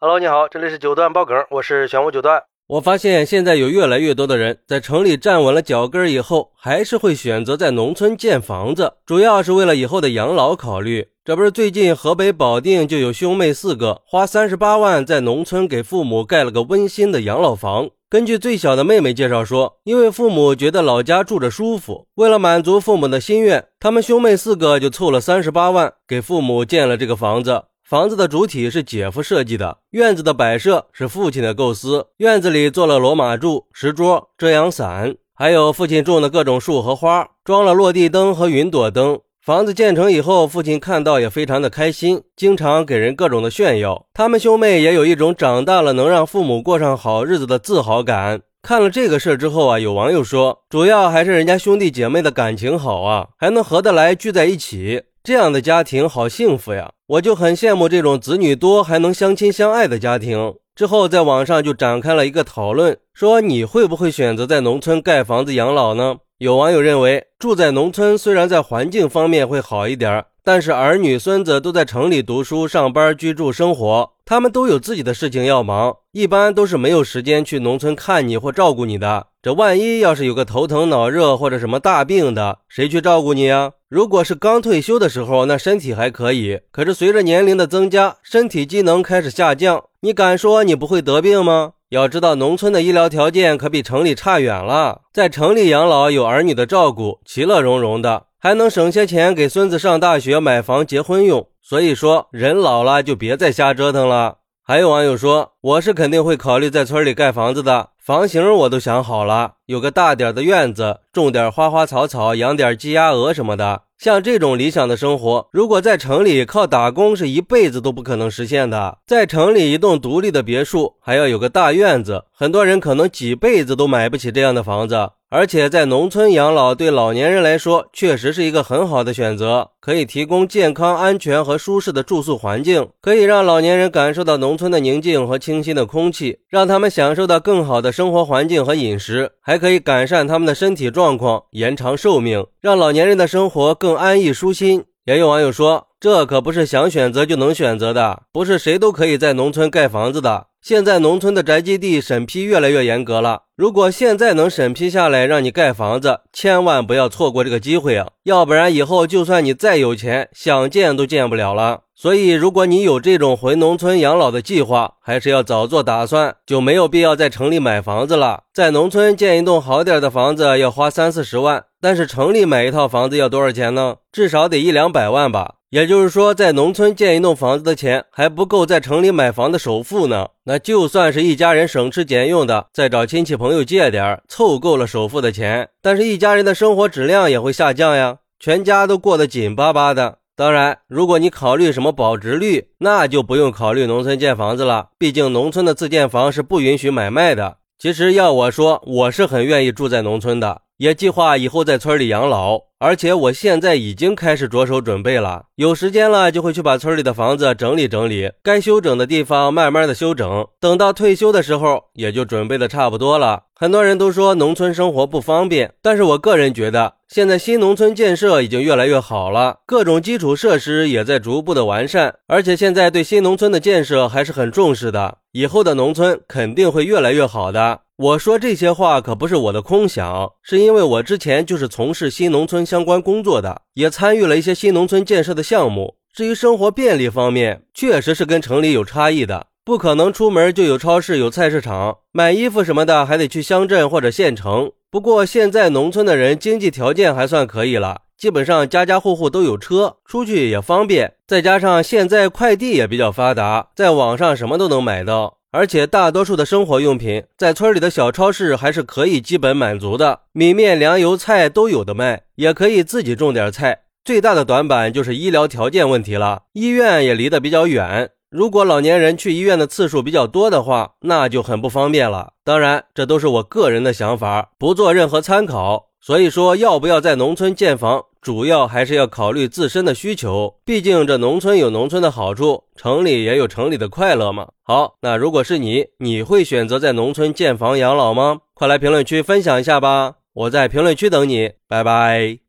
Hello，你好，这里是九段爆梗，我是玄武九段。我发现现在有越来越多的人在城里站稳了脚跟以后，还是会选择在农村建房子，主要是为了以后的养老考虑。这不是最近河北保定就有兄妹四个花三十八万在农村给父母盖了个温馨的养老房。根据最小的妹妹介绍说，因为父母觉得老家住着舒服，为了满足父母的心愿，他们兄妹四个就凑了三十八万给父母建了这个房子。房子的主体是姐夫设计的，院子的摆设是父亲的构思。院子里做了罗马柱、石桌、遮阳伞，还有父亲种的各种树和花，装了落地灯和云朵灯。房子建成以后，父亲看到也非常的开心，经常给人各种的炫耀。他们兄妹也有一种长大了能让父母过上好日子的自豪感。看了这个事儿之后啊，有网友说，主要还是人家兄弟姐妹的感情好啊，还能合得来聚在一起，这样的家庭好幸福呀！我就很羡慕这种子女多还能相亲相爱的家庭。之后在网上就展开了一个讨论，说你会不会选择在农村盖房子养老呢？有网友认为，住在农村虽然在环境方面会好一点，但是儿女孙子都在城里读书、上班、居住、生活，他们都有自己的事情要忙，一般都是没有时间去农村看你或照顾你的。这万一要是有个头疼脑热或者什么大病的，谁去照顾你呀？如果是刚退休的时候，那身体还可以；可是随着年龄的增加，身体机能开始下降，你敢说你不会得病吗？要知道，农村的医疗条件可比城里差远了。在城里养老，有儿女的照顾，其乐融融的，还能省些钱给孙子上大学、买房、结婚用。所以说，人老了就别再瞎折腾了。还有网友说，我是肯定会考虑在村里盖房子的，房型我都想好了，有个大点的院子，种点花花草草，养点鸡鸭鹅什么的。像这种理想的生活，如果在城里靠打工，是一辈子都不可能实现的。在城里，一栋独立的别墅还要有个大院子，很多人可能几辈子都买不起这样的房子。而且在农村养老，对老年人来说确实是一个很好的选择，可以提供健康、安全和舒适的住宿环境，可以让老年人感受到农村的宁静和清新的空气，让他们享受到更好的生活环境和饮食，还可以改善他们的身体状况，延长寿命，让老年人的生活更安逸舒心。也有网友说，这可不是想选择就能选择的，不是谁都可以在农村盖房子的。现在农村的宅基地审批越来越严格了，如果现在能审批下来让你盖房子，千万不要错过这个机会啊！要不然以后就算你再有钱，想建都建不了了。所以，如果你有这种回农村养老的计划，还是要早做打算，就没有必要在城里买房子了。在农村建一栋好点的房子要花三四十万，但是城里买一套房子要多少钱呢？至少得一两百万吧。也就是说，在农村建一栋房子的钱还不够在城里买房的首付呢。那就算是一家人省吃俭用的，再找亲戚朋友借点，凑够了首付的钱，但是一家人的生活质量也会下降呀，全家都过得紧巴巴的。当然，如果你考虑什么保值率，那就不用考虑农村建房子了，毕竟农村的自建房是不允许买卖的。其实要我说，我是很愿意住在农村的。也计划以后在村里养老，而且我现在已经开始着手准备了。有时间了就会去把村里的房子整理整理，该修整的地方慢慢的修整。等到退休的时候，也就准备的差不多了。很多人都说农村生活不方便，但是我个人觉得，现在新农村建设已经越来越好了，各种基础设施也在逐步的完善，而且现在对新农村的建设还是很重视的。以后的农村肯定会越来越好的。我说这些话可不是我的空想，是因为我之前就是从事新农村相关工作的，也参与了一些新农村建设的项目。至于生活便利方面，确实是跟城里有差异的，不可能出门就有超市、有菜市场，买衣服什么的还得去乡镇或者县城。不过现在农村的人经济条件还算可以了，基本上家家户户都有车，出去也方便。再加上现在快递也比较发达，在网上什么都能买到。而且大多数的生活用品在村里的小超市还是可以基本满足的，米面粮油菜都有的卖，也可以自己种点菜。最大的短板就是医疗条件问题了，医院也离得比较远。如果老年人去医院的次数比较多的话，那就很不方便了。当然，这都是我个人的想法，不做任何参考。所以说，要不要在农村建房，主要还是要考虑自身的需求。毕竟这农村有农村的好处，城里也有城里的快乐嘛。好，那如果是你，你会选择在农村建房养老吗？快来评论区分享一下吧，我在评论区等你，拜拜。